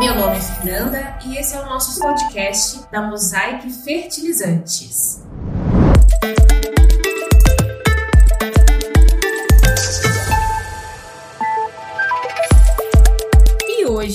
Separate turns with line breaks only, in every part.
Meu nome é Fernanda e esse é o nosso podcast da Mosaic Fertilizantes.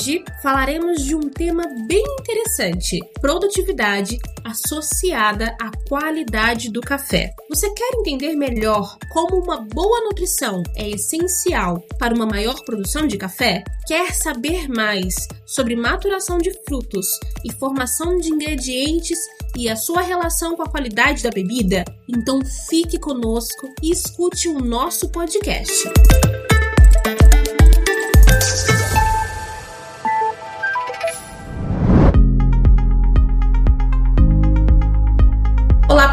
Hoje falaremos de um tema bem interessante: produtividade associada à qualidade do café. Você quer entender melhor como uma boa nutrição é essencial para uma maior produção de café? Quer saber mais sobre maturação de frutos e formação de ingredientes e a sua relação com a qualidade da bebida? Então fique conosco e escute o nosso podcast.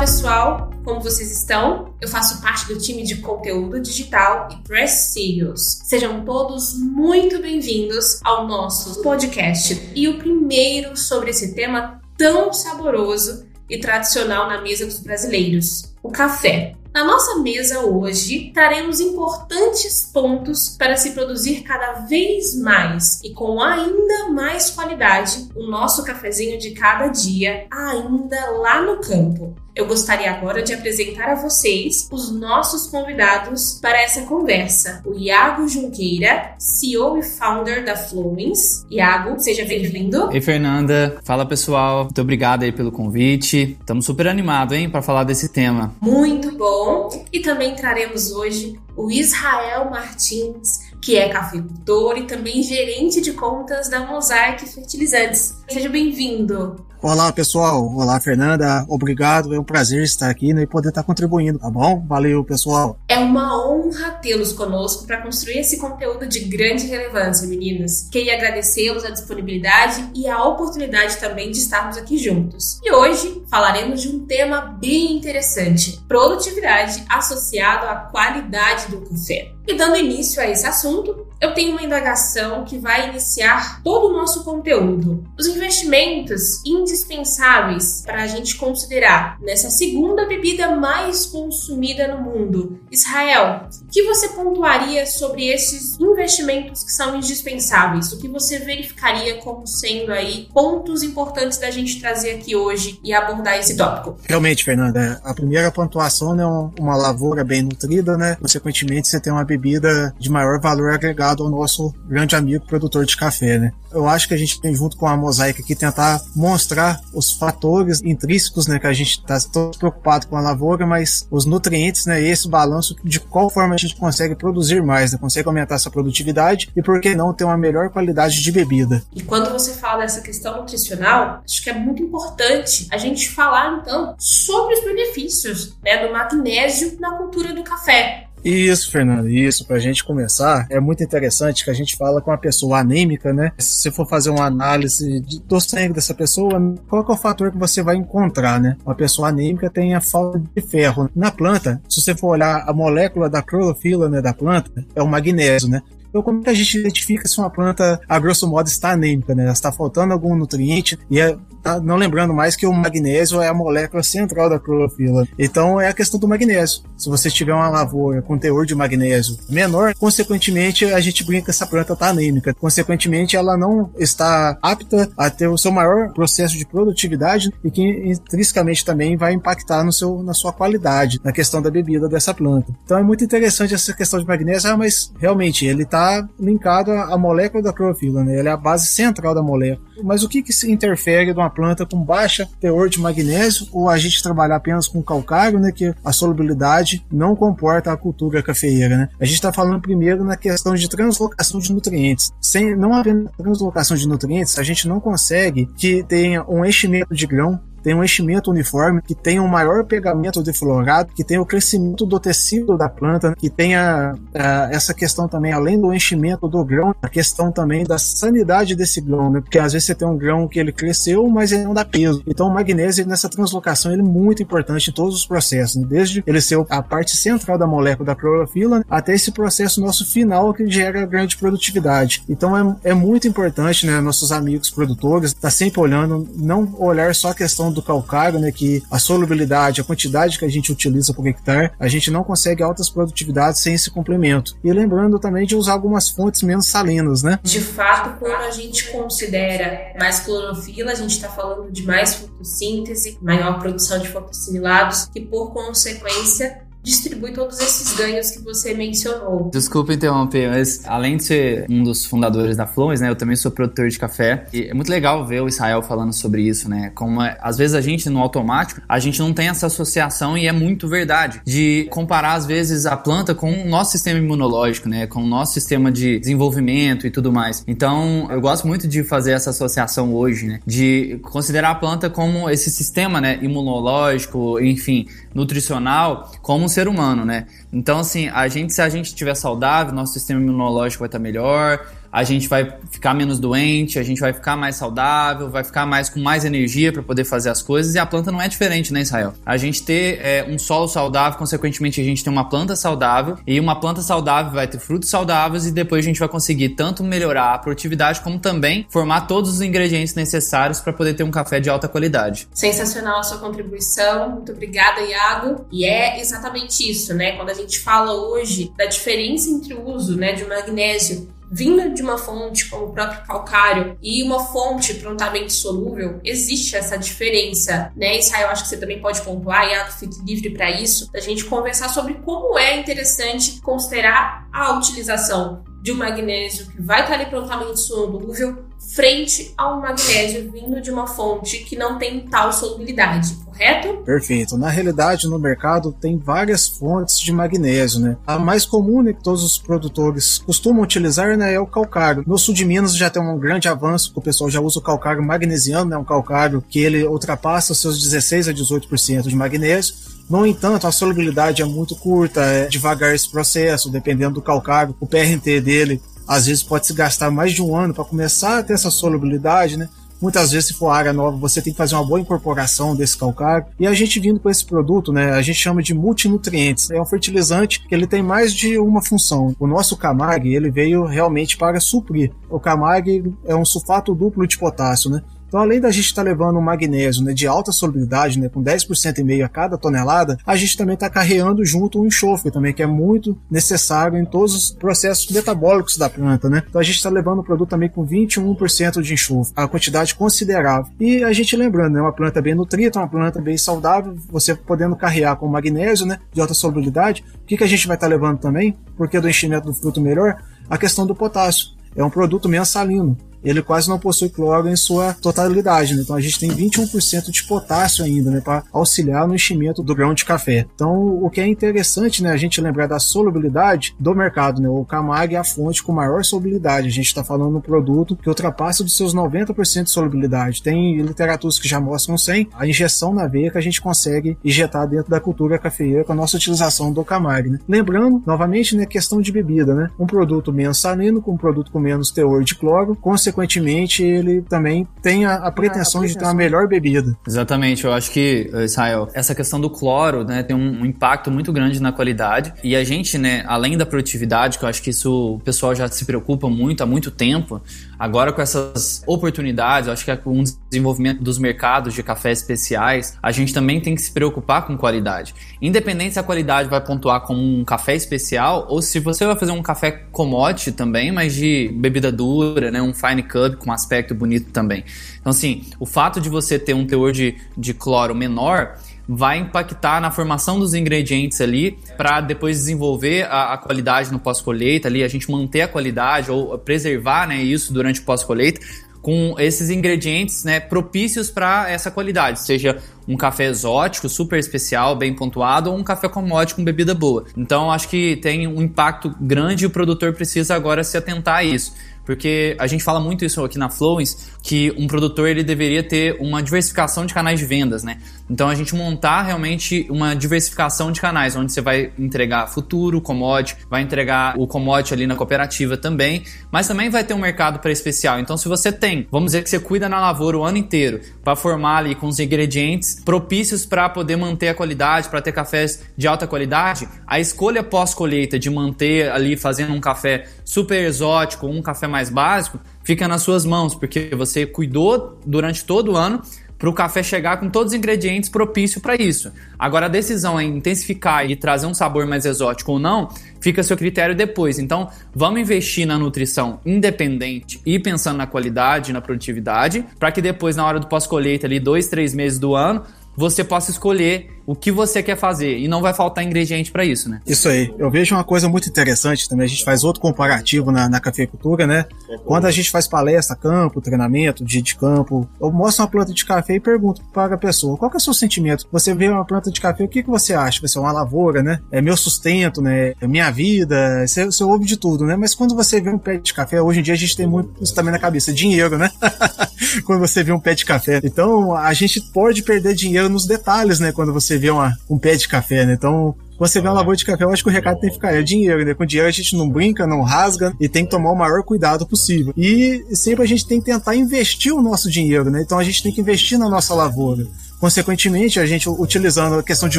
Pessoal, como vocês estão? Eu faço parte do time de conteúdo digital e Press Studios. Sejam todos muito bem-vindos ao nosso podcast e o primeiro sobre esse tema tão saboroso e tradicional na mesa dos brasileiros, o café. Na nossa mesa hoje, traremos importantes pontos para se produzir cada vez mais e com ainda mais qualidade o nosso cafezinho de cada dia, ainda lá no campo. Eu gostaria agora de apresentar a vocês os nossos convidados para essa conversa. O Iago Junqueira, CEO e founder da Fluence. Iago, seja bem-vindo.
Ei, Fernanda. Fala, pessoal. Muito obrigado aí pelo convite. Estamos super animados, hein, para falar desse tema.
Muito bom. E também traremos hoje o Israel Martins, que é cafeicultor e também gerente de contas da Mosaic Fertilizantes. Seja bem-vindo.
Olá, pessoal. Olá, Fernanda. Obrigado. É um prazer estar aqui né, e poder estar contribuindo, tá bom? Valeu, pessoal.
É uma honra tê-los conosco para construir esse conteúdo de grande relevância, meninas. Queria agradecê-los a disponibilidade e a oportunidade também de estarmos aqui juntos. E hoje falaremos de um tema bem interessante: produtividade associado à qualidade do café. E dando início a esse assunto, eu tenho uma indagação que vai iniciar todo o nosso conteúdo. Os investimentos indispensáveis para a gente considerar nessa segunda bebida mais consumida no mundo. Israel, o que você pontuaria sobre esses investimentos que são indispensáveis? O que você verificaria como sendo aí pontos importantes da gente trazer aqui hoje e abordar esse tópico?
Realmente, Fernanda, a primeira pontuação é uma lavoura bem nutrida, né? Consequentemente, você tem uma bebida de maior valor agregado ao nosso grande amigo produtor de café, né? Eu acho que a gente tem junto com a Mosaic aqui tentar mostrar os fatores intrínsecos, né, que a gente está todo preocupado com a lavoura, mas os nutrientes, né, esse balanço de qual forma a gente consegue produzir mais, né, consegue aumentar essa produtividade e por que não ter uma melhor qualidade de bebida.
E quando você fala dessa questão nutricional, acho que é muito importante a gente falar então sobre os benefícios, né, do magnésio na cultura do café.
Isso, Fernando, isso. Pra gente começar, é muito interessante que a gente fala com uma pessoa anêmica, né? Se você for fazer uma análise de, do sangue dessa pessoa, qual é o fator que você vai encontrar, né? Uma pessoa anêmica tem a falta de ferro. Na planta, se você for olhar a molécula da clorofila né, da planta, é o magnésio, né? Então, como que a gente identifica se uma planta, a grosso modo, está anêmica, né? Está faltando algum nutriente e é, tá não lembrando mais que o magnésio é a molécula central da clorofila. Então, é a questão do magnésio. Se você tiver uma lavoura com teor de magnésio menor, consequentemente, a gente brinca que essa planta está anêmica. Consequentemente, ela não está apta a ter o seu maior processo de produtividade e que intrinsecamente também vai impactar no seu, na sua qualidade, na questão da bebida dessa planta. Então, é muito interessante essa questão de magnésio, ah, mas realmente ele está está linkado à molécula da clorofila, né? Ele é a base central da molécula. Mas o que, que se interfere de uma planta com baixa teor de magnésio ou a gente trabalhar apenas com calcário, né? Que a solubilidade não comporta a cultura cafeeira, né? A gente está falando primeiro na questão de translocação de nutrientes. Sem não havendo translocação de nutrientes, a gente não consegue que tenha um enchimento de grão tem um enchimento uniforme, que tenha um maior pegamento deflorado, que tenha o crescimento do tecido da planta, que tenha uh, essa questão também, além do enchimento do grão, a questão também da sanidade desse grão, né? Porque às vezes você tem um grão que ele cresceu, mas ele não dá peso. Então o magnésio nessa translocação ele é muito importante em todos os processos, né? desde ele ser a parte central da molécula da clorofila até esse processo nosso final que gera grande produtividade. Então é, é muito importante, né, nossos amigos produtores, tá sempre olhando, não olhar só a questão do calcário, né, que a solubilidade, a quantidade que a gente utiliza por hectare, a gente não consegue altas produtividades sem esse complemento. E lembrando também de usar algumas fontes menos salinas, né?
De fato, quando a gente considera mais clorofila, a gente está falando de mais fotossíntese, maior produção de fotossimilados, que por consequência distribui todos esses ganhos que você mencionou.
Desculpa interromper, mas além de ser um dos fundadores da Flowens, né, eu também sou produtor de café e é muito legal ver o Israel falando sobre isso, né? Como é, às vezes a gente no automático, a gente não tem essa associação e é muito verdade de comparar às vezes a planta com o nosso sistema imunológico, né, com o nosso sistema de desenvolvimento e tudo mais. Então, eu gosto muito de fazer essa associação hoje, né, de considerar a planta como esse sistema, né, imunológico, enfim, nutricional, como ser humano, né? Então, assim, a gente, se a gente estiver saudável, nosso sistema imunológico vai estar melhor, a gente vai ficar menos doente, a gente vai ficar mais saudável, vai ficar mais com mais energia para poder fazer as coisas. E a planta não é diferente, né, Israel? A gente ter é, um solo saudável, consequentemente a gente tem uma planta saudável e uma planta saudável vai ter frutos saudáveis e depois a gente vai conseguir tanto melhorar a produtividade como também formar todos os ingredientes necessários para poder ter um café de alta qualidade.
Sensacional a sua contribuição, muito obrigada, Iago. E é exatamente isso, né? Quando a gente fala hoje da diferença entre o uso, né, de magnésio vinda de uma fonte como o próprio calcário e uma fonte prontamente solúvel, existe essa diferença, né? Eu acho que você também pode pontuar, e fique livre para isso, da gente conversar sobre como é interessante considerar a utilização de um magnésio que vai estar ali prontamente solúvel frente a um magnésio vindo de uma fonte que não tem tal solubilidade, correto?
Perfeito. Na realidade, no mercado tem várias fontes de magnésio, né? A mais comum né, que todos os produtores costumam utilizar né, é o calcário. No sul de Minas já tem um grande avanço, o pessoal já usa o calcário magnesiano, né? Um calcário que ele ultrapassa seus 16 a 18% de magnésio. No entanto, a solubilidade é muito curta, é devagar esse processo, dependendo do calcário. O PRT dele às vezes pode se gastar mais de um ano para começar a ter essa solubilidade, né? Muitas vezes, se for área nova, você tem que fazer uma boa incorporação desse calcário. E a gente vindo com esse produto, né, a gente chama de multinutrientes. É um fertilizante que ele tem mais de uma função. O nosso Camag, ele veio realmente para suprir. O Camag é um sulfato duplo de potássio, né? Então, além da gente estar tá levando um magnésio né, de alta solubilidade, né, com 10% e meio a cada tonelada, a gente também está carreando junto o enxofre também, que é muito necessário em todos os processos metabólicos da planta, né? Então a gente está levando o produto também com 21% de enxofre, a quantidade considerável. E a gente lembrando, é né, uma planta bem nutrida, uma planta bem saudável, você podendo carrear com magnésio, né, de alta solubilidade. O que, que a gente vai estar tá levando também, porque do enchimento do fruto melhor, a questão do potássio. É um produto mensalino ele quase não possui cloro em sua totalidade, né? Então a gente tem 21% de potássio ainda, né, para auxiliar no enchimento do grão de café. Então o que é interessante, né, a gente lembrar da solubilidade do mercado, né? O Camag é a fonte com maior solubilidade. A gente está falando um produto que ultrapassa dos seus 90% de solubilidade. Tem literaturas que já mostram 100. A injeção na veia que a gente consegue injetar dentro da cultura cafeeira com a nossa utilização do Camag, né? Lembrando, novamente, né, questão de bebida, né? Um produto menos salino com um produto com menos teor de cloro, consequentemente consequentemente, ele também tem a, a pretensão de ter uma melhor bebida.
Exatamente, eu acho que, Israel, essa questão do cloro, né, tem um, um, impacto muito grande na qualidade. E a gente, né, além da produtividade, que eu acho que isso o pessoal já se preocupa muito há muito tempo, agora com essas oportunidades, eu acho que é com o desenvolvimento dos mercados de cafés especiais, a gente também tem que se preocupar com qualidade. Independente se a qualidade vai pontuar como um café especial ou se você vai fazer um café commodity também, mas de bebida dura, né, um fine cup com aspecto bonito também. Então, assim, o fato de você ter um teor de, de cloro menor vai impactar na formação dos ingredientes ali para depois desenvolver a, a qualidade no pós-colheita ali, a gente manter a qualidade ou preservar né, isso durante o pós-colheita com esses ingredientes né, propícios para essa qualidade, seja um café exótico, super especial, bem pontuado, ou um café commodity com bebida boa. Então acho que tem um impacto grande e o produtor precisa agora se atentar a isso. Porque a gente fala muito isso aqui na Flowens, que um produtor ele deveria ter uma diversificação de canais de vendas, né? Então a gente montar realmente uma diversificação de canais, onde você vai entregar futuro, commodity, vai entregar o commodity ali na cooperativa também, mas também vai ter um mercado para especial. Então se você tem, vamos dizer que você cuida na lavoura o ano inteiro para formar ali com os ingredientes propícios para poder manter a qualidade, para ter cafés de alta qualidade, a escolha pós-colheita de manter ali fazendo um café super exótico, um café mais básico, fica nas suas mãos, porque você cuidou durante todo o ano para o café chegar com todos os ingredientes propícios para isso. Agora, a decisão em intensificar e trazer um sabor mais exótico ou não, fica a seu critério depois. Então, vamos investir na nutrição independente e pensando na qualidade, na produtividade, para que depois, na hora do pós-colheita, ali, dois, três meses do ano, você possa escolher o que você quer fazer e não vai faltar ingrediente para isso, né?
Isso aí. Eu vejo uma coisa muito interessante também. A gente faz outro comparativo na, na cafeicultura, né? Quando a gente faz palestra, campo, treinamento, dia de campo, eu mostro uma planta de café e pergunto para a pessoa qual é o seu sentimento. Você vê uma planta de café, o que, que você acha? Vai ser uma lavoura, né? É meu sustento, né? É minha vida. Você, você ouve de tudo, né? Mas quando você vê um pé de café, hoje em dia a gente tem muito isso também na cabeça, dinheiro, né? quando você vê um pé de café. Então a gente pode perder dinheiro nos detalhes, né? Quando você vê uma, um pé de café, né? Então você vê uma lavoura de café, eu acho que o recado tem que ficar, é dinheiro, né? Com dinheiro a gente não brinca, não rasga e tem que tomar o maior cuidado possível. E sempre a gente tem que tentar investir o nosso dinheiro, né? Então a gente tem que investir na nossa lavoura. Consequentemente, a gente utilizando a questão de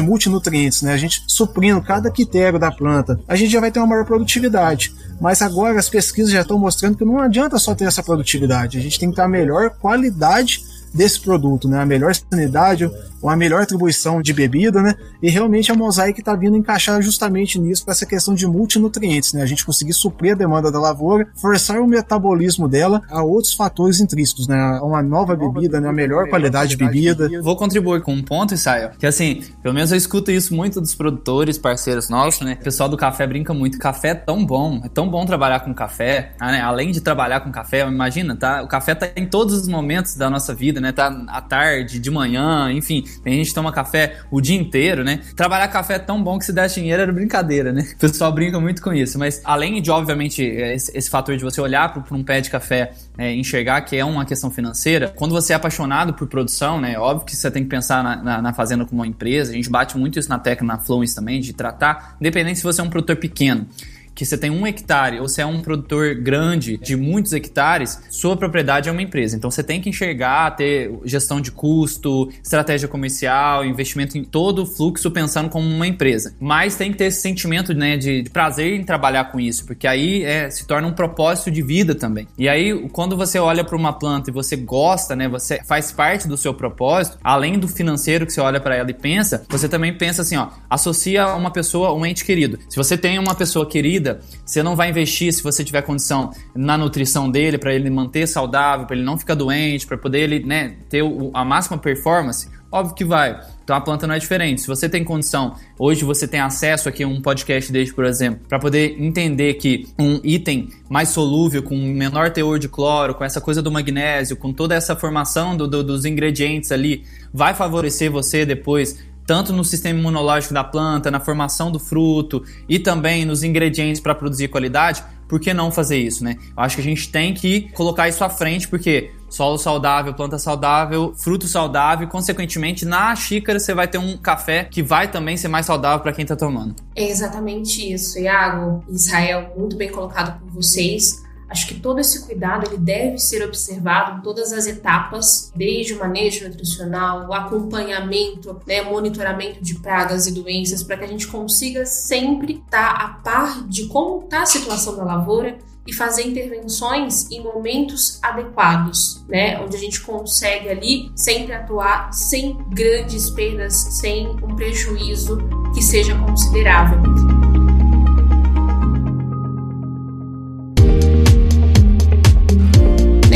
multinutrientes, né? A gente suprindo cada critério da planta, a gente já vai ter uma maior produtividade. Mas agora as pesquisas já estão mostrando que não adianta só ter essa produtividade, a gente tem que ter a melhor qualidade desse produto, né? A melhor sanidade, uma melhor atribuição de bebida, né? E realmente a Mosaic está vindo encaixar justamente nisso, para essa questão de multinutrientes, né? A gente conseguir suprir a demanda da lavoura, forçar o metabolismo dela a outros fatores intrínsecos, né? Uma nova bebida, né? Uma melhor qualidade de bebida.
Vou contribuir com um ponto, Isaia, que assim, pelo menos eu escuto isso muito dos produtores, parceiros nossos, né? O pessoal do café brinca muito. Café é tão bom, é tão bom trabalhar com café, né? Além de trabalhar com café, imagina, tá? O café tá em todos os momentos da nossa vida, né? Tá à tarde, de manhã, enfim. Tem gente que toma café o dia inteiro, né? Trabalhar café é tão bom que se desse dinheiro era brincadeira, né? O pessoal brinca muito com isso. Mas além de, obviamente, esse, esse fator de você olhar para um pé de café é, enxergar que é uma questão financeira, quando você é apaixonado por produção, né? Óbvio que você tem que pensar na, na, na fazenda como uma empresa. A gente bate muito isso na técnica, na Fluence também, de tratar, independente se você é um produtor pequeno que você tem um hectare ou você é um produtor grande de muitos hectares, sua propriedade é uma empresa. Então você tem que enxergar, ter gestão de custo, estratégia comercial, investimento em todo o fluxo pensando como uma empresa. Mas tem que ter esse sentimento né, de, de prazer em trabalhar com isso, porque aí é, se torna um propósito de vida também. E aí, quando você olha para uma planta e você gosta, né, você faz parte do seu propósito, além do financeiro que você olha para ela e pensa, você também pensa assim, ó, associa uma pessoa, um ente querido. Se você tem uma pessoa querida, vida, você não vai investir se você tiver condição na nutrição dele para ele manter saudável, para ele não ficar doente, para poder ele, né, ter o, a máxima performance. Óbvio que vai. Então a planta não é diferente. Se você tem condição, hoje você tem acesso aqui a um podcast deste, por exemplo, para poder entender que um item mais solúvel, com menor teor de cloro, com essa coisa do magnésio, com toda essa formação do, do, dos ingredientes ali, vai favorecer você depois tanto no sistema imunológico da planta, na formação do fruto e também nos ingredientes para produzir qualidade, por que não fazer isso, né? Eu acho que a gente tem que colocar isso à frente, porque solo saudável, planta saudável, fruto saudável, consequentemente, na xícara você vai ter um café que vai também ser mais saudável para quem está tomando.
É exatamente isso, Iago, Israel, muito bem colocado por vocês. Acho que todo esse cuidado ele deve ser observado em todas as etapas, desde o manejo nutricional, o acompanhamento, né, monitoramento de pragas e doenças, para que a gente consiga sempre estar tá a par de como está a situação da lavoura e fazer intervenções em momentos adequados, né, onde a gente consegue ali sempre atuar sem grandes perdas, sem um prejuízo que seja considerável.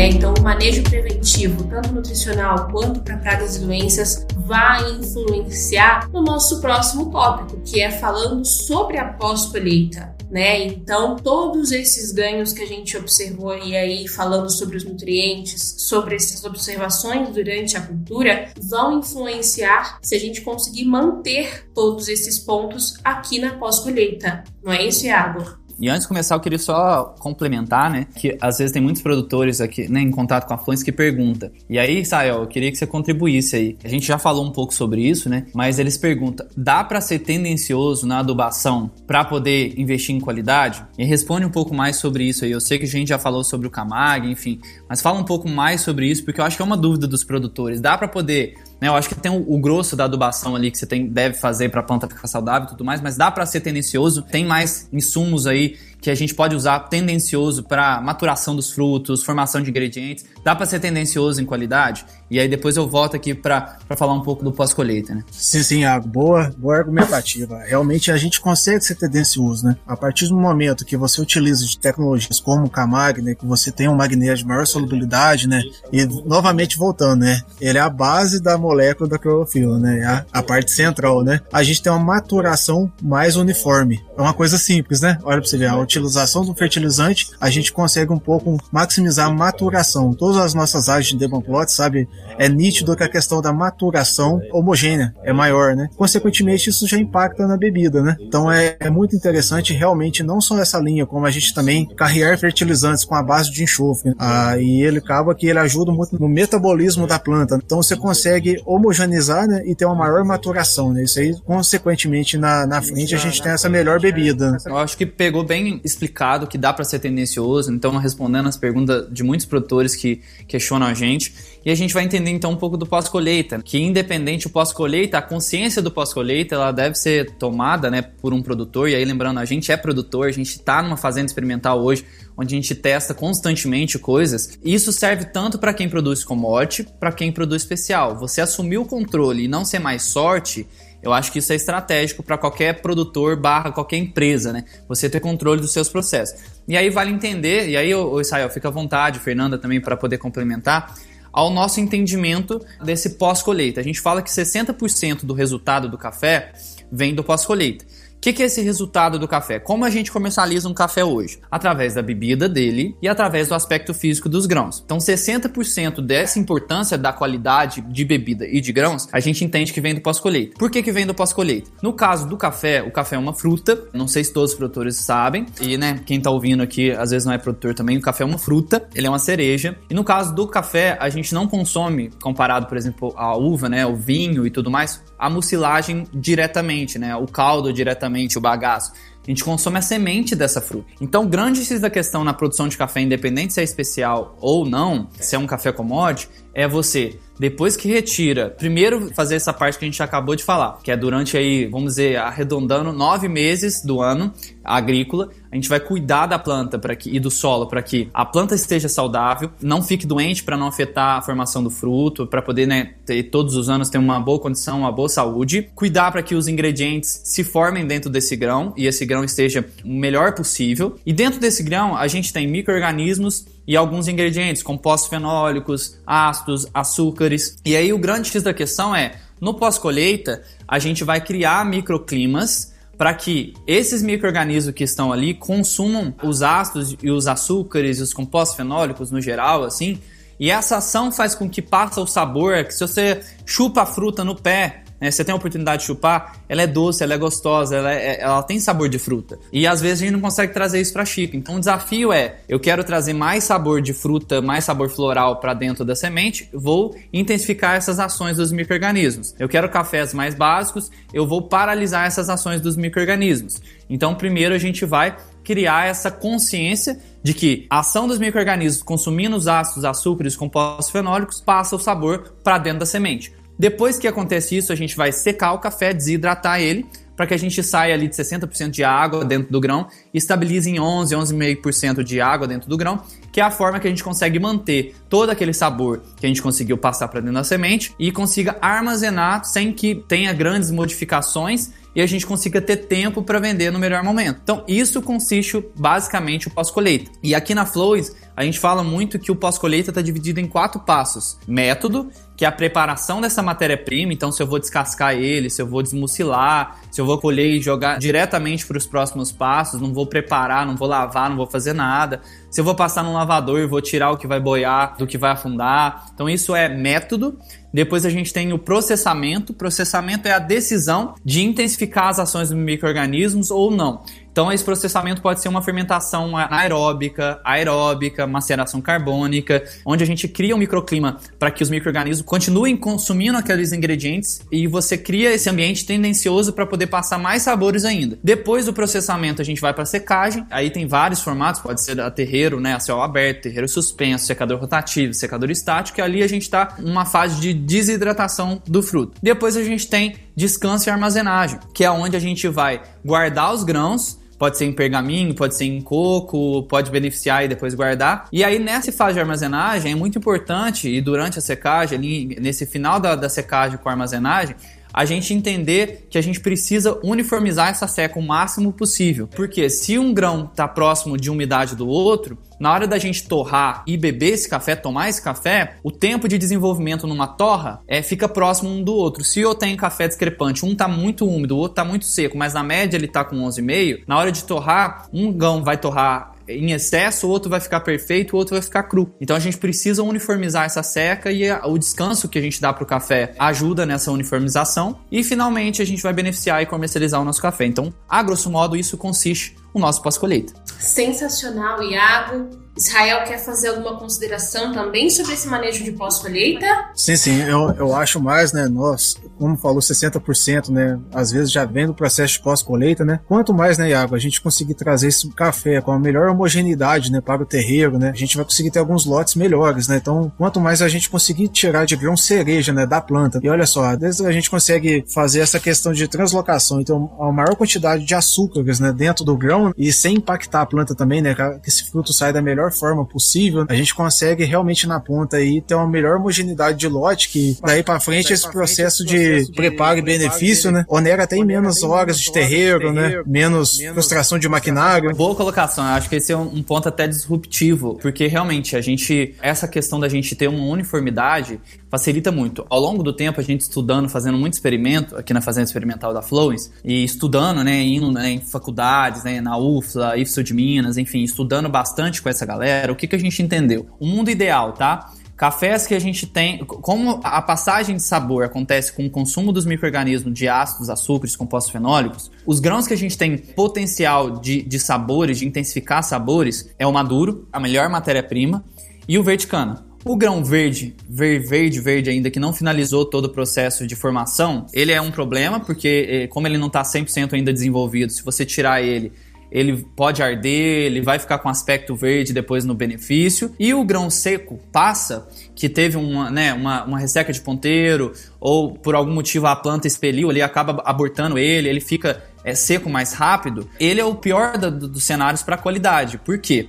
Então, o manejo preventivo, tanto nutricional quanto para pragas e doenças, vai influenciar no nosso próximo tópico, que é falando sobre a pós-colheita. Né? Então, todos esses ganhos que a gente observou e aí falando sobre os nutrientes, sobre essas observações durante a cultura, vão influenciar se a gente conseguir manter todos esses pontos aqui na pós-colheita. Não é isso, Iago?
E antes de começar, eu queria só complementar, né? Que às vezes tem muitos produtores aqui, né, em contato com a Fluence que pergunta. E aí, Sael, eu queria que você contribuísse aí. A gente já falou um pouco sobre isso, né? Mas eles perguntam: dá para ser tendencioso na adubação para poder investir em qualidade? E responde um pouco mais sobre isso aí. Eu sei que a gente já falou sobre o Camag, enfim, mas fala um pouco mais sobre isso, porque eu acho que é uma dúvida dos produtores. Dá para poder né? Eu acho que tem o, o, grosso da adubação ali que você tem, deve fazer para a planta ficar saudável e tudo mais, mas dá para ser tendencioso. Tem mais insumos aí que a gente pode usar tendencioso para maturação dos frutos, formação de ingredientes. Dá para ser tendencioso em qualidade? E aí depois eu volto aqui para falar um pouco do pós-colheita, né?
Sim, sim, Iago. Boa, boa argumentativa. Realmente a gente consegue ser tendencioso, né? A partir do momento que você utiliza de tecnologias como o Camag, né? Que você tem um magnésio de maior solubilidade, né? E novamente voltando, né? Ele é a base da molécula da clorofila, né? A, a parte central, né? A gente tem uma maturação mais uniforme. É uma coisa simples, né? Olha pra você ver, a utilização do fertilizante, a gente consegue um pouco maximizar a maturação. Todas as nossas áreas de debug plot, sabe? é nítido que a questão da maturação homogênea é maior, né? Consequentemente, isso já impacta na bebida, né? Então é, é muito interessante realmente não só essa linha, como a gente também carregar fertilizantes com a base de enxofre. Ah, e ele acaba que ele ajuda muito no metabolismo da planta. Então você consegue homogeneizar né, e ter uma maior maturação. Né? Isso aí, consequentemente, na, na frente a gente tem essa melhor bebida. Né?
Eu acho que pegou bem explicado que dá para ser tendencioso. Então, respondendo as perguntas de muitos produtores que questionam a gente, e a gente vai entender então um pouco do pós-colheita, que independente do pós-colheita, a consciência do pós-colheita ela deve ser tomada, né, por um produtor. E aí lembrando, a gente é produtor, a gente está numa fazenda experimental hoje, onde a gente testa constantemente coisas. Isso serve tanto para quem produz commodity, para quem produz especial. Você assumir o controle e não ser mais sorte, eu acho que isso é estratégico para qualquer produtor barra qualquer empresa, né? Você ter controle dos seus processos. E aí vale entender, e aí o Israel fica à vontade, Fernanda também para poder complementar, ao nosso entendimento desse pós-colheita. A gente fala que 60% do resultado do café vem do pós-colheita. O que, que, é esse resultado do café? Como a gente comercializa um café hoje? Através da bebida dele e através do aspecto físico dos grãos. Então, 60% dessa importância da qualidade de bebida e de grãos, a gente entende que vem do pós-colheita. Por que, que vem do pós-colheita? No caso do café, o café é uma fruta, não sei se todos os produtores sabem, e né, quem tá ouvindo aqui às vezes não é produtor também, o café é uma fruta, ele é uma cereja. E no caso do café, a gente não consome, comparado, por exemplo, a uva, né, o vinho e tudo mais, a mucilagem diretamente, né, o caldo diretamente o bagaço. A gente consome a semente dessa fruta. Então, grande X da questão na produção de café, independente se é especial ou não, se é um café commodity, é você depois que retira, primeiro fazer essa parte que a gente acabou de falar, que é durante aí, vamos dizer, arredondando nove meses do ano agrícola, a gente vai cuidar da planta para que e do solo para que a planta esteja saudável, não fique doente para não afetar a formação do fruto, para poder, né, ter, todos os anos ter uma boa condição, uma boa saúde, cuidar para que os ingredientes se formem dentro desse grão e esse grão esteja o melhor possível. E dentro desse grão a gente tem micro-organismos e alguns ingredientes, compostos fenólicos, ácidos, açúcares. E aí o grande X da questão é, no pós-colheita, a gente vai criar microclimas para que esses micro-organismos que estão ali consumam os ácidos e os açúcares e os compostos fenólicos no geral, assim, e essa ação faz com que passa o sabor, que se você chupa a fruta no pé, né, você tem a oportunidade de chupar, ela é doce, ela é gostosa, ela, é, ela tem sabor de fruta. E às vezes a gente não consegue trazer isso para Chico. Então o desafio é, eu quero trazer mais sabor de fruta, mais sabor floral para dentro da semente, vou intensificar essas ações dos microrganismos. Eu quero cafés mais básicos, eu vou paralisar essas ações dos microrganismos. Então primeiro a gente vai criar essa consciência de que a ação dos microrganismos consumindo os ácidos, açúcares, compostos fenólicos passa o sabor para dentro da semente. Depois que acontece isso, a gente vai secar o café, desidratar ele, para que a gente saia ali de 60% de água dentro do grão estabilize em 11, 11,5% de água dentro do grão, que é a forma que a gente consegue manter todo aquele sabor que a gente conseguiu passar para dentro da semente e consiga armazenar sem que tenha grandes modificações e a gente consiga ter tempo para vender no melhor momento. Então, isso consiste basicamente o pós-colheita. E aqui na Flows, a gente fala muito que o pós-colheita está dividido em quatro passos: método, que é a preparação dessa matéria-prima. Então, se eu vou descascar ele, se eu vou desmucilar, se eu vou colher e jogar diretamente para os próximos passos, não vou preparar, não vou lavar, não vou fazer nada. Se eu vou passar no lavador, vou tirar o que vai boiar do que vai afundar. Então, isso é método. Depois a gente tem o processamento. Processamento é a decisão de intensificar as ações dos micro-organismos ou não. Então, esse processamento pode ser uma fermentação anaeróbica, aeróbica, maceração carbônica, onde a gente cria um microclima para que os micro-organismos continuem consumindo aqueles ingredientes e você cria esse ambiente tendencioso para poder passar mais sabores ainda. Depois do processamento, a gente vai para secagem. Aí tem vários formatos, pode ser a terreiro, né, a céu aberto, terreiro suspenso, secador rotativo, secador estático, e ali a gente está numa fase de desidratação do fruto. Depois a gente tem descanso e armazenagem, que é onde a gente vai guardar os grãos pode ser em pergaminho, pode ser em coco, pode beneficiar e depois guardar. E aí nessa fase de armazenagem é muito importante, e durante a secagem, ali, nesse final da, da secagem com a armazenagem, a gente entender que a gente precisa uniformizar essa seca o máximo possível. Porque se um grão está próximo de umidade do outro, na hora da gente torrar e beber esse café, tomar esse café, o tempo de desenvolvimento numa torra é, fica próximo um do outro. Se eu tenho café discrepante, um tá muito úmido, o outro tá muito seco, mas na média ele tá com 11,5, na hora de torrar, um grão vai torrar em excesso, o outro vai ficar perfeito, o outro vai ficar cru. Então a gente precisa uniformizar essa seca e o descanso que a gente dá para o café ajuda nessa uniformização. E finalmente a gente vai beneficiar e comercializar o nosso café. Então, a grosso modo, isso consiste o nosso pós-colheita.
Sensacional, Iago. Israel quer fazer alguma consideração também sobre esse manejo de pós-colheita?
Sim, sim, eu, eu acho mais, né, nós, como falou, 60%, né, às vezes já vem do processo de pós-colheita, né, quanto mais, né, Iago, a gente conseguir trazer esse café com a melhor homogeneidade, né, para o terreiro, né, a gente vai conseguir ter alguns lotes melhores, né, então, quanto mais a gente conseguir tirar de grão cereja, né, da planta, e olha só, desde a gente consegue fazer essa questão de translocação, então, a maior quantidade de açúcares, né, dentro do grão, e sem impactar a planta também, né, que esse fruto sai da melhor forma possível, a gente consegue realmente na ponta aí ter uma melhor homogeneidade de lote, que daí para frente esse processo de preparo e benefício, né, onera até em menos horas de terreiro, né, menos frustração de maquinário.
Boa colocação, eu acho que esse é um ponto até disruptivo, porque realmente a gente, essa questão da gente ter uma uniformidade facilita muito. Ao longo do tempo, a gente estudando, fazendo muito experimento aqui na Fazenda Experimental da Flowens, e estudando, né, indo né, em faculdades, né, na UFLA, IFSU de Minas, enfim, estudando bastante com essa galera, o que, que a gente entendeu? O mundo ideal, tá? Cafés que a gente tem, como a passagem de sabor acontece com o consumo dos micro-organismos de ácidos, açúcares, compostos fenólicos, os grãos que a gente tem potencial de, de sabores, de intensificar sabores, é o maduro, a melhor matéria-prima, e o verde cana. O grão verde, verde, verde, verde ainda, que não finalizou todo o processo de formação, ele é um problema, porque eh, como ele não está 100% ainda desenvolvido, se você tirar ele, ele pode arder, ele vai ficar com aspecto verde depois no benefício. E o grão seco passa, que teve uma, né, uma, uma resseca de ponteiro, ou por algum motivo a planta expeliu, ele acaba abortando ele, ele fica é, seco mais rápido. Ele é o pior da, do, dos cenários para qualidade. Por quê?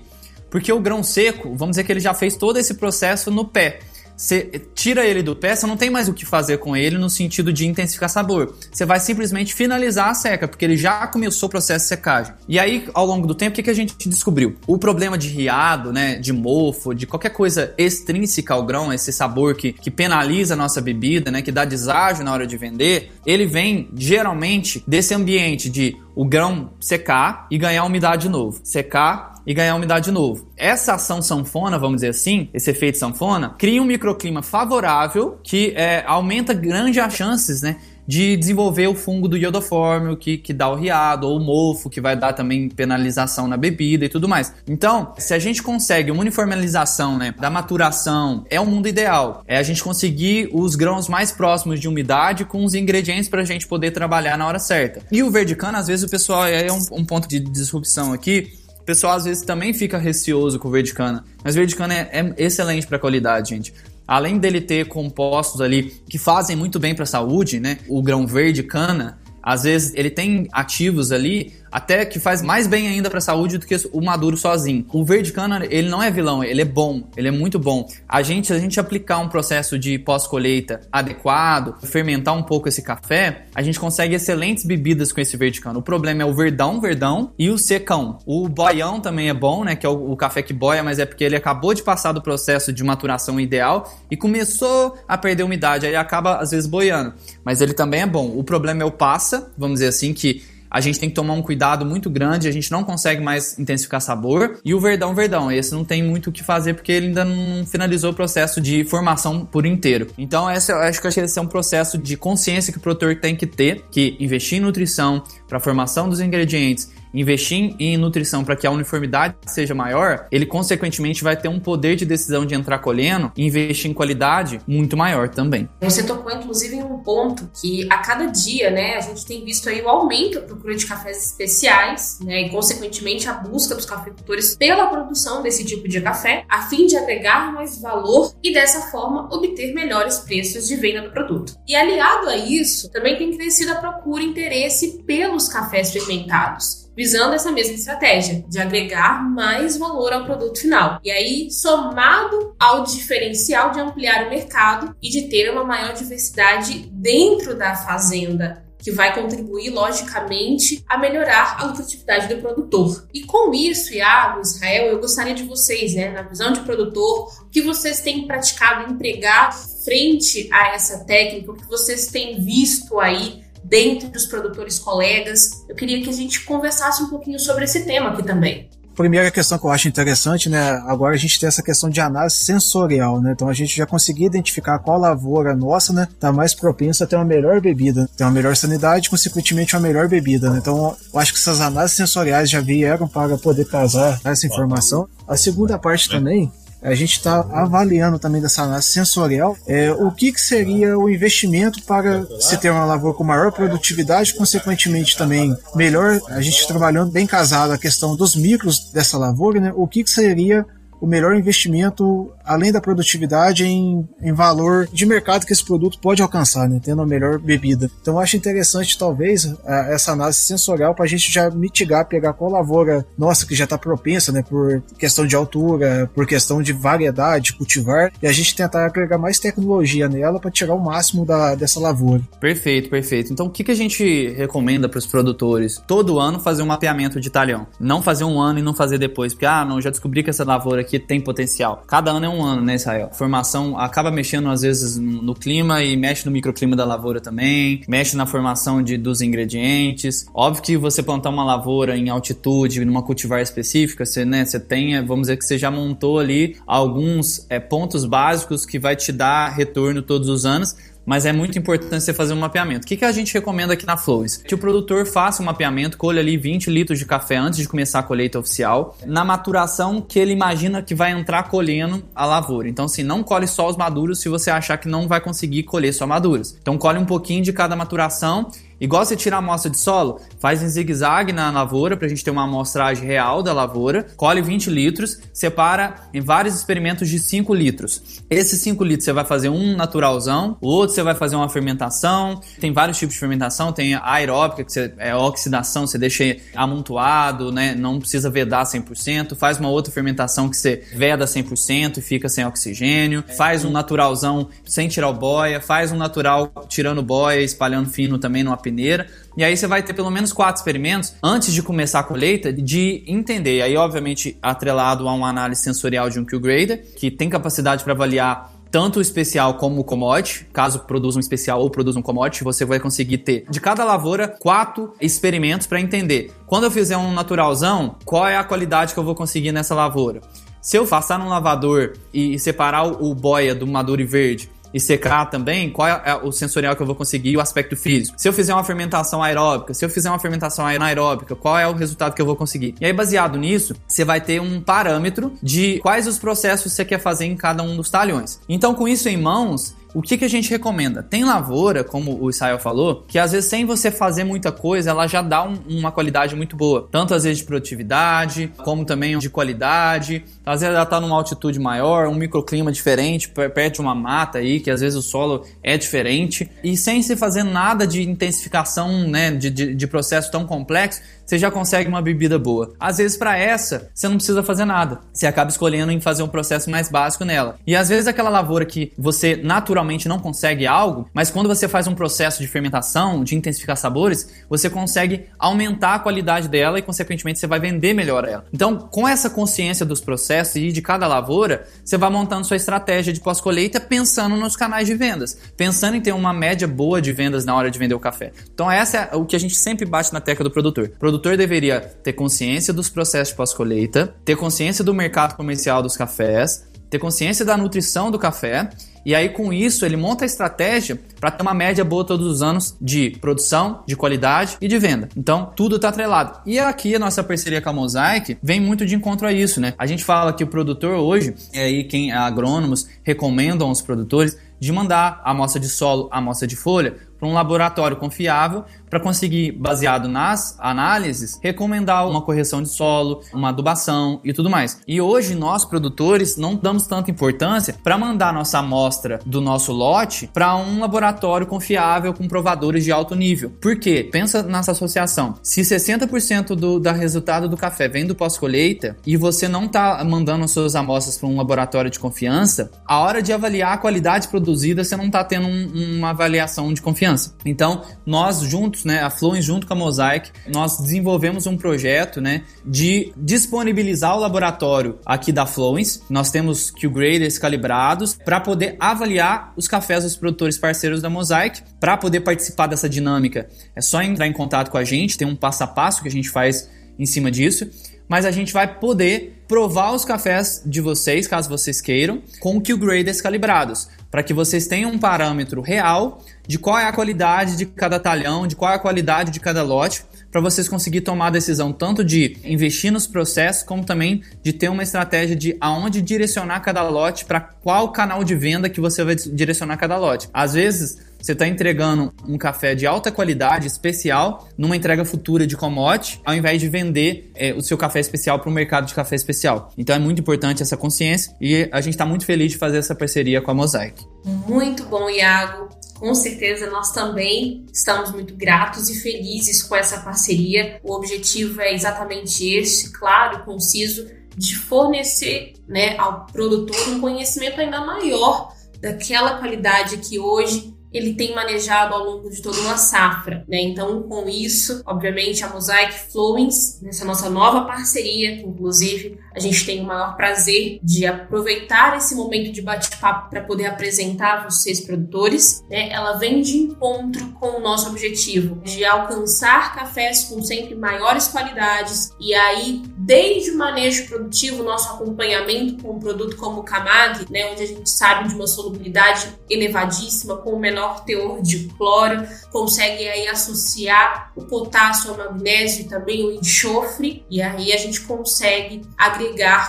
Porque o grão seco, vamos dizer que ele já fez todo esse processo no pé. Você tira ele do pé, você não tem mais o que fazer com ele no sentido de intensificar sabor. Você vai simplesmente finalizar a seca, porque ele já começou o processo de secagem. E aí, ao longo do tempo, o que, a gente descobriu? O problema de riado, né, de mofo, de qualquer coisa extrínseca ao grão, esse sabor que, que penaliza a nossa bebida, né, que dá deságio na hora de vender, ele vem geralmente desse ambiente de o grão secar e ganhar umidade de novo. Secar e ganhar umidade de novo. Essa ação sanfona, vamos dizer assim, esse efeito sanfona, cria um microclima favorável que é, aumenta grande as chances, né? de desenvolver o fungo do iodoformio, que, que dá o riado, ou o mofo, que vai dar também penalização na bebida e tudo mais. Então, se a gente consegue uma uniformização né, da maturação, é o mundo ideal. É a gente conseguir os grãos mais próximos de umidade com os ingredientes para a gente poder trabalhar na hora certa. E o verde cana, às vezes o pessoal, é um, um ponto de disrupção aqui, pessoal às vezes também fica receoso com o verde cana. Mas o verde cana é, é excelente para qualidade, gente além dele ter compostos ali que fazem muito bem para a saúde, né? O grão verde cana, às vezes ele tem ativos ali até que faz mais bem ainda para a saúde do que o maduro sozinho. O verde cana, ele não é vilão, ele é bom, ele é muito bom. A gente, a gente aplicar um processo de pós-colheita adequado, fermentar um pouco esse café, a gente consegue excelentes bebidas com esse verde cana. O problema é o verdão, verdão e o secão. O boião também é bom, né, que é o, o café que boia, mas é porque ele acabou de passar do processo de maturação ideal e começou a perder umidade, aí acaba às vezes boiando. Mas ele também é bom. O problema é o passa, vamos dizer assim, que a gente tem que tomar um cuidado muito grande, a gente não consegue mais intensificar sabor. E o verdão, verdão, esse não tem muito o que fazer porque ele ainda não finalizou o processo de formação por inteiro. Então, essa, eu acho que esse é um processo de consciência que o produtor tem que ter, que investir em nutrição para formação dos ingredientes investir em nutrição para que a uniformidade seja maior, ele consequentemente vai ter um poder de decisão de entrar colhendo e investir em qualidade muito maior também.
Você tocou inclusive em um ponto que a cada dia, né, a gente tem visto aí o aumento da procura de cafés especiais, né, e consequentemente a busca dos cafeicultores pela produção desse tipo de café, a fim de agregar mais valor e dessa forma obter melhores preços de venda do produto. E aliado a isso, também tem crescido a procura e interesse pelos cafés fermentados visando essa mesma estratégia de agregar mais valor ao produto final. E aí, somado ao diferencial de ampliar o mercado e de ter uma maior diversidade dentro da fazenda que vai contribuir, logicamente, a melhorar a lucratividade do produtor. E com isso, Iago, Israel, eu gostaria de vocês, né, na visão de produtor, o que vocês têm praticado empregar frente a essa técnica, o que vocês têm visto aí dentro dos produtores colegas. Eu queria que a gente conversasse um pouquinho sobre esse tema aqui também
primeira questão que eu acho interessante, né? Agora a gente tem essa questão de análise sensorial, né? Então a gente já conseguiu identificar qual lavoura nossa, né? Tá mais propensa a ter uma melhor bebida, ter uma melhor sanidade, consequentemente uma melhor bebida, né? Então eu acho que essas análises sensoriais já vieram para poder casar essa informação. A segunda parte também a gente está avaliando também dessa análise sensorial é, o que, que seria o investimento para se ter uma lavoura com maior produtividade, consequentemente também melhor, a gente trabalhando bem casado a questão dos micros dessa lavoura, né, o que, que seria o melhor investimento, além da produtividade, em, em valor de mercado que esse produto pode alcançar, né? tendo a melhor bebida. Então eu acho interessante, talvez, essa análise sensorial para a gente já mitigar, pegar qual lavoura nossa que já está propensa, né? por questão de altura, por questão de variedade, cultivar, e a gente tentar agregar mais tecnologia nela para tirar o máximo da, dessa lavoura.
Perfeito, perfeito. Então o que, que a gente recomenda para os produtores? Todo ano fazer um mapeamento de talhão. Não fazer um ano e não fazer depois, porque, ah, não, já descobri que essa lavoura que tem potencial. Cada ano é um ano, né, Israel? Formação acaba mexendo às vezes no, no clima e mexe no microclima da lavoura também, mexe na formação de, dos ingredientes. Óbvio que você plantar uma lavoura em altitude, numa cultivar específica, você, né, você tem, vamos dizer que você já montou ali alguns é, pontos básicos que vai te dar retorno todos os anos mas é muito importante você fazer um mapeamento. O que, que a gente recomenda aqui na Flowes? Que o produtor faça um mapeamento, colha ali 20 litros de café antes de começar a colheita oficial, na maturação que ele imagina que vai entrar colhendo a lavoura. Então, assim, não colhe só os maduros se você achar que não vai conseguir colher só maduros. Então, colhe um pouquinho de cada maturação Igual você tira a amostra de solo, faz em zigue-zague na lavoura para a gente ter uma amostragem real da lavoura, colhe 20 litros, separa em vários experimentos de 5 litros. Esses 5 litros você vai fazer um naturalzão, o outro você vai fazer uma fermentação, tem vários tipos de fermentação, tem aeróbica, que você, é oxidação, você deixa amontoado, né? não precisa vedar 100%, faz uma outra fermentação que você veda 100% e fica sem oxigênio, faz um naturalzão sem tirar o boia, faz um natural tirando boia, espalhando fino também numa peneira. E aí você vai ter pelo menos quatro experimentos antes de começar a colheita de entender. Aí, obviamente, atrelado a uma análise sensorial de um Q-Grader, que tem capacidade para avaliar tanto o especial como o commodity. Caso produza um especial ou produza um commodity, você vai conseguir ter de cada lavoura quatro experimentos para entender. Quando eu fizer um naturalzão, qual é a qualidade que eu vou conseguir nessa lavoura? Se eu passar num lavador e separar o boia do maduro e verde e secar também, qual é o sensorial que eu vou conseguir e o aspecto físico. Se eu fizer uma fermentação aeróbica, se eu fizer uma fermentação anaeróbica, qual é o resultado que eu vou conseguir? E aí, baseado nisso, você vai ter um parâmetro de quais os processos você quer fazer em cada um dos talhões. Então, com isso em mãos, o que, que a gente recomenda? Tem lavoura, como o Israel falou, que às vezes sem você fazer muita coisa, ela já dá um, uma qualidade muito boa. Tanto às vezes de produtividade, como também de qualidade. Às vezes ela está numa altitude maior, um microclima diferente, perto de uma mata aí, que às vezes o solo é diferente. E sem se fazer nada de intensificação, né, de, de, de processo tão complexo, você já consegue uma bebida boa. Às vezes, para essa, você não precisa fazer nada. Você acaba escolhendo em fazer um processo mais básico nela. E às vezes, aquela lavoura que você naturalmente não consegue algo, mas quando você faz um processo de fermentação, de intensificar sabores, você consegue aumentar a qualidade dela e, consequentemente, você vai vender melhor ela. Então, com essa consciência dos processos e de cada lavoura, você vai montando sua estratégia de pós-colheita pensando nos canais de vendas, pensando em ter uma média boa de vendas na hora de vender o café. Então, essa é o que a gente sempre bate na tecla do produtor. O produtor deveria ter consciência dos processos de pós-colheita, ter consciência do mercado comercial dos cafés, ter consciência da nutrição do café e aí, com isso, ele monta a estratégia para ter uma média boa todos os anos de produção, de qualidade e de venda. Então, tudo está atrelado. E aqui a nossa parceria com a Mosaic vem muito de encontro a isso, né? A gente fala que o produtor hoje, e aí quem agrônomos recomendam aos produtores de mandar a amostra de solo, a amostra de folha, para um laboratório confiável para conseguir, baseado nas análises, recomendar uma correção de solo, uma adubação e tudo mais. E hoje nós produtores não damos tanta importância para mandar nossa amostra do nosso lote para um laboratório confiável com provadores de alto nível. Por quê? Pensa nessa associação. Se 60% do da resultado do café vem do pós-colheita e você não está mandando as suas amostras para um laboratório de confiança, a hora de avaliar a qualidade produzida, você não está tendo um, uma avaliação de confiança. Então, nós juntos, né, a Flowens junto com a Mosaic, nós desenvolvemos um projeto, né, de disponibilizar o laboratório aqui da Flowens. Nós temos Q-graders calibrados para poder avaliar os cafés dos produtores parceiros da Mosaic. Para poder participar dessa dinâmica, é só entrar em contato com a gente, tem um passo a passo que a gente faz em cima disso mas a gente vai poder provar os cafés de vocês, caso vocês queiram, com Q-graders calibrados, para que vocês tenham um parâmetro real de qual é a qualidade de cada talhão, de qual é a qualidade de cada lote, para vocês conseguir tomar a decisão tanto de investir nos processos, como também de ter uma estratégia de aonde direcionar cada lote, para qual canal de venda que você vai direcionar cada lote. Às vezes, você está entregando um café de alta qualidade, especial, numa entrega futura de commodity, ao invés de vender é, o seu café especial para o mercado de café especial. Então é muito importante essa consciência e a gente está muito feliz de fazer essa parceria com a Mosaic.
Muito bom, Iago. Com certeza nós também estamos muito gratos e felizes com essa parceria. O objetivo é exatamente esse, claro, conciso, de fornecer né, ao produtor um conhecimento ainda maior daquela qualidade que hoje ele tem manejado ao longo de toda uma safra, né? Então, com isso, obviamente, a Mosaic Flowings, nessa nossa nova parceria, inclusive, a gente tem o maior prazer de aproveitar esse momento de bate-papo para poder apresentar vocês, produtores, né? Ela vem de encontro com o nosso objetivo de alcançar cafés com sempre maiores qualidades e aí, desde o manejo produtivo, nosso acompanhamento com um produto como o Camag, né? Onde a gente sabe de uma solubilidade elevadíssima, com o menor teor de cloro, consegue aí associar o potássio ao magnésio e também o enxofre, e aí a gente consegue agregar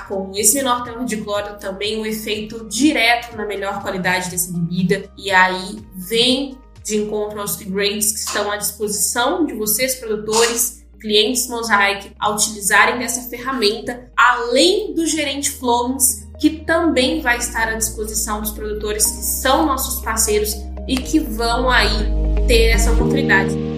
com esse menor teor de cloro também um efeito direto na melhor qualidade dessa bebida, e aí vem de encontro aos grades que estão à disposição de vocês, produtores, clientes Mosaic, a utilizarem dessa ferramenta, além do gerente Flowings, que também vai estar à disposição dos produtores que são nossos parceiros e que vão aí ter essa oportunidade.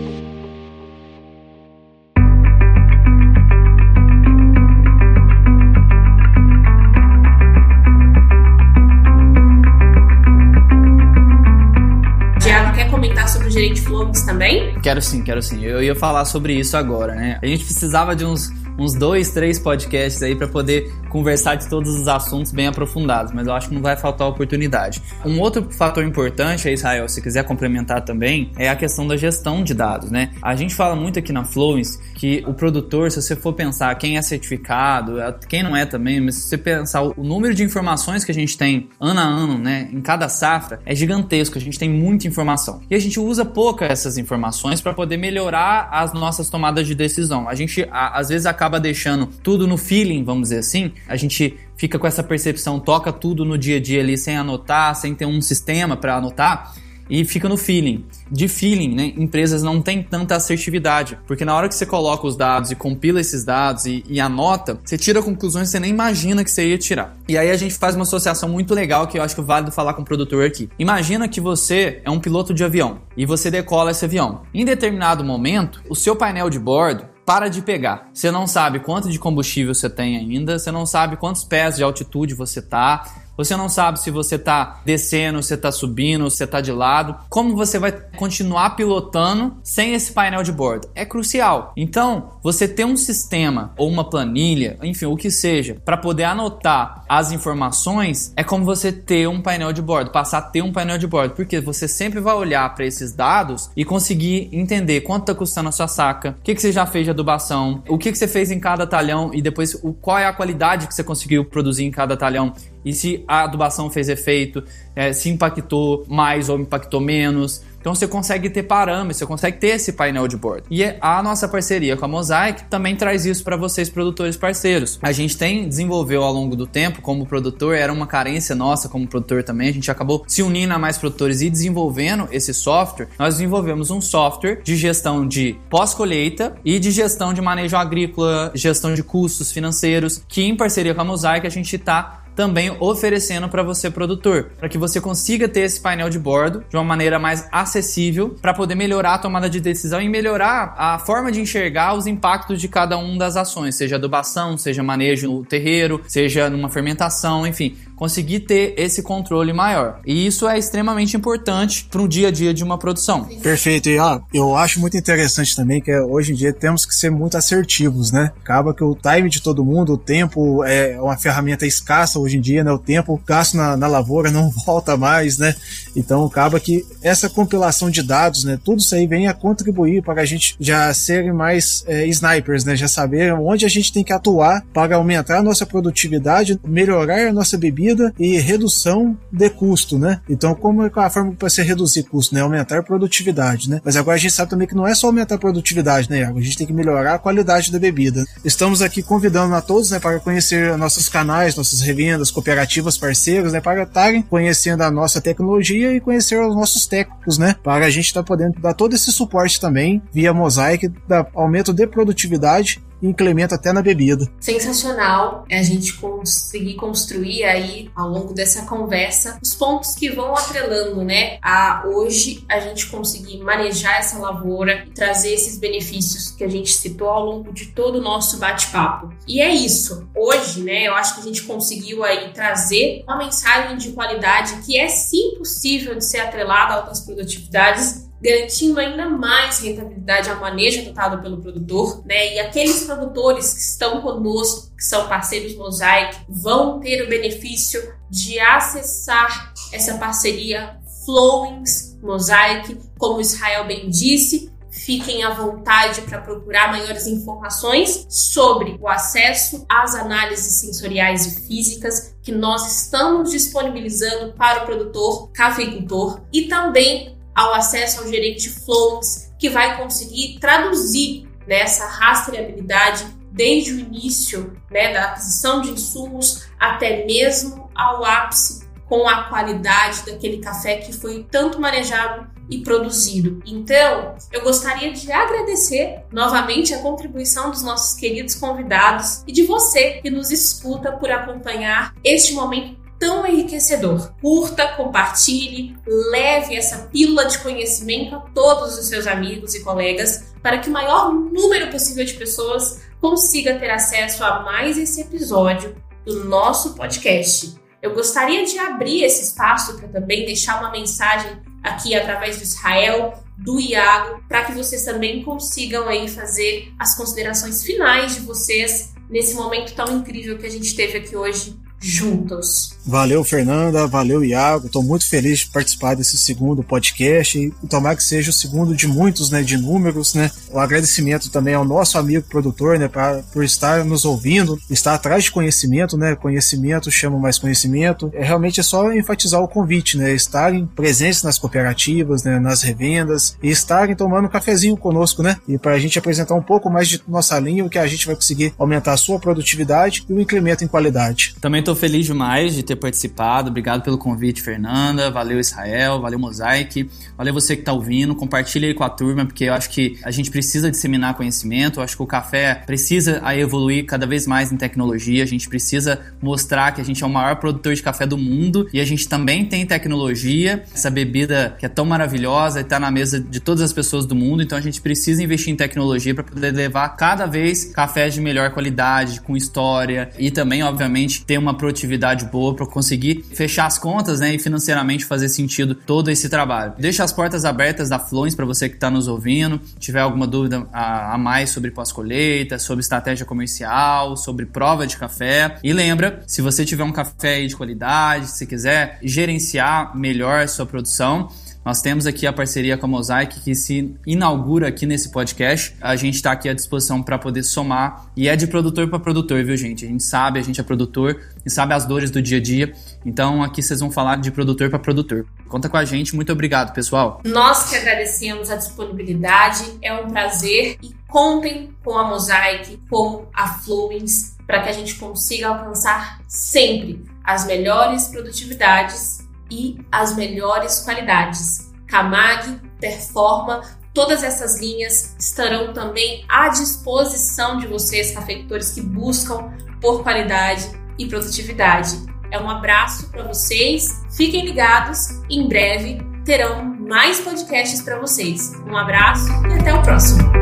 Também?
Quero sim, quero sim. Eu ia falar sobre isso agora, né? A gente precisava de uns uns dois, três podcasts aí para poder conversar de todos os assuntos bem aprofundados, mas eu acho que não vai faltar oportunidade. Um outro fator importante, Israel, se quiser complementar também, é a questão da gestão de dados, né? A gente fala muito aqui na Fluence que o produtor, se você for pensar quem é certificado, é, quem não é também, mas se você pensar o número de informações que a gente tem ano a ano, né, em cada safra, é gigantesco, a gente tem muita informação. E a gente usa pouca essas informações para poder melhorar as nossas tomadas de decisão. A gente, às vezes, acaba deixando tudo no feeling, vamos dizer assim. A gente fica com essa percepção, toca tudo no dia a dia ali sem anotar, sem ter um sistema para anotar e fica no feeling. De feeling, né, empresas não têm tanta assertividade, porque na hora que você coloca os dados e compila esses dados e, e, anota, você tira conclusões que você nem imagina que você ia tirar. E aí a gente faz uma associação muito legal que eu acho que é válido falar com o produtor aqui. Imagina que você é um piloto de avião e você decola esse avião. Em determinado momento, o seu painel de bordo para de pegar. Você não sabe quanto de combustível você tem ainda, você não sabe quantos pés de altitude você tá, você não sabe se você está descendo, se está subindo, se está de lado. Como você vai continuar pilotando sem esse painel de bordo? É crucial. Então, você ter um sistema ou uma planilha, enfim, o que seja, para poder anotar as informações, é como você ter um painel de bordo, passar a ter um painel de bordo, porque você sempre vai olhar para esses dados e conseguir entender quanto está custando a sua saca, o que, que você já fez de adubação, o que, que você fez em cada talhão e depois o, qual é a qualidade que você conseguiu produzir em cada talhão e se a adubação fez efeito, é, se impactou mais ou impactou menos. Então você consegue ter parâmetros, você consegue ter esse painel de bordo. E a nossa parceria com a Mosaic também traz isso para vocês, produtores parceiros. A gente tem desenvolveu ao longo do tempo como produtor, era uma carência nossa como produtor também. A gente acabou se unindo a mais produtores e desenvolvendo esse software. Nós desenvolvemos um software de gestão de pós-colheita e de gestão de manejo agrícola, gestão de custos financeiros, que em parceria com a Mosaic a gente está também oferecendo para você produtor, para que você consiga ter esse painel de bordo de uma maneira mais acessível para poder melhorar a tomada de decisão e melhorar a forma de enxergar os impactos de cada uma das ações, seja adubação, seja manejo no terreiro, seja numa fermentação, enfim, conseguir ter esse controle maior. E isso é extremamente importante para o dia a dia de uma produção.
Perfeito. E ó, eu acho muito interessante também que hoje em dia temos que ser muito assertivos, né? Acaba que o time de todo mundo, o tempo é uma ferramenta escassa hoje em dia, né? O tempo gasto na, na lavoura não volta mais, né? Então acaba que essa compilação de dados, né? Tudo isso aí vem a contribuir para a gente já serem mais é, snipers, né? Já saber onde a gente tem que atuar para aumentar a nossa produtividade, melhorar a nossa bebida e redução de custo, né? Então, como é a forma para você reduzir custo, né? Aumentar a produtividade, né? Mas agora a gente sabe também que não é só aumentar a produtividade, né, Iago? A gente tem que melhorar a qualidade da bebida. Estamos aqui convidando a todos, né, para conhecer nossos canais, nossas revendas, cooperativas, parceiros, né, para estarem conhecendo a nossa tecnologia e conhecer os nossos técnicos, né? Para a gente estar tá podendo dar todo esse suporte também via Mosaic, da aumento de produtividade incrementa até na bebida.
Sensacional é a gente conseguir construir aí ao longo dessa conversa os pontos que vão atrelando, né? A hoje a gente conseguir manejar essa lavoura e trazer esses benefícios que a gente citou ao longo de todo o nosso bate-papo. E é isso. Hoje, né, eu acho que a gente conseguiu aí trazer uma mensagem de qualidade que é sim possível de ser atrelada a altas produtividades garantindo ainda mais rentabilidade ao manejo adotado pelo produtor, né? E aqueles produtores que estão conosco, que são parceiros Mosaic, vão ter o benefício de acessar essa parceria Flowings Mosaic, como Israel bem disse, fiquem à vontade para procurar maiores informações sobre o acesso às análises sensoriais e físicas que nós estamos disponibilizando para o produtor cafeicultor e também ao acesso ao gerente Flowings, que vai conseguir traduzir nessa rastreabilidade desde o início né, da aquisição de insumos até mesmo ao ápice com a qualidade daquele café que foi tanto manejado e produzido. Então, eu gostaria de agradecer novamente a contribuição dos nossos queridos convidados e de você que nos escuta por acompanhar este momento tão enriquecedor. Curta, compartilhe, leve essa pílula de conhecimento a todos os seus amigos e colegas para que o maior número possível de pessoas consiga ter acesso a mais esse episódio do nosso podcast. Eu gostaria de abrir esse espaço para também deixar uma mensagem aqui através do Israel, do Iago, para que vocês também consigam aí fazer as considerações finais de vocês nesse momento tão incrível que a gente teve aqui hoje juntos.
Valeu, Fernanda. Valeu, Iago. Estou muito feliz de participar desse segundo podcast e tomar que seja o segundo de muitos, né, de números, né. O agradecimento também ao nosso amigo produtor, né, pra, por estar nos ouvindo, estar atrás de conhecimento, né. Conhecimento chama mais conhecimento. É realmente é só enfatizar o convite, né, estarem presentes nas cooperativas, né, nas revendas e estarem tomando um cafezinho conosco, né, e para a gente apresentar um pouco mais de nossa linha, o que a gente vai conseguir aumentar a sua produtividade e o incremento em qualidade.
Também estou feliz demais de ter participado. Obrigado pelo convite, Fernanda. Valeu, Israel. Valeu, Mosaic. Valeu você que está ouvindo. Compartilha aí com a turma, porque eu acho que a gente precisa disseminar conhecimento. Eu acho que o café precisa evoluir cada vez mais em tecnologia. A gente precisa mostrar que a gente é o maior produtor de café do mundo e a gente também tem tecnologia. Essa bebida que é tão maravilhosa e está na mesa de todas as pessoas do mundo. Então a gente precisa investir em tecnologia para poder levar cada vez cafés de melhor qualidade, com história e também, obviamente, ter uma produtividade boa para conseguir fechar as contas né, e financeiramente fazer sentido todo esse trabalho. Deixa as portas abertas da Flowens para você que está nos ouvindo. tiver alguma dúvida a, a mais sobre pós-colheita, sobre estratégia comercial, sobre prova de café. E lembra, se você tiver um café de qualidade, se quiser gerenciar melhor sua produção, Nós temos aqui a parceria com a Mosaic que se inaugura aqui nesse podcast. A gente está aqui à disposição para poder somar e é de produtor para produtor, viu, gente? A gente sabe, a gente é produtor e sabe as dores do dia a dia. Então aqui vocês vão falar de produtor para produtor. Conta com a gente. Muito obrigado, pessoal.
Nós que agradecemos a disponibilidade. É um prazer e contem com a Mosaic, com a Fluence, para que a gente consiga alcançar sempre as melhores produtividades e as melhores qualidades. Camag, Performa, todas essas linhas estarão também à disposição de vocês, cafeicultores que buscam por qualidade e produtividade. É um abraço para vocês, fiquem ligados, em breve terão mais podcasts para vocês. Um abraço e até o próximo.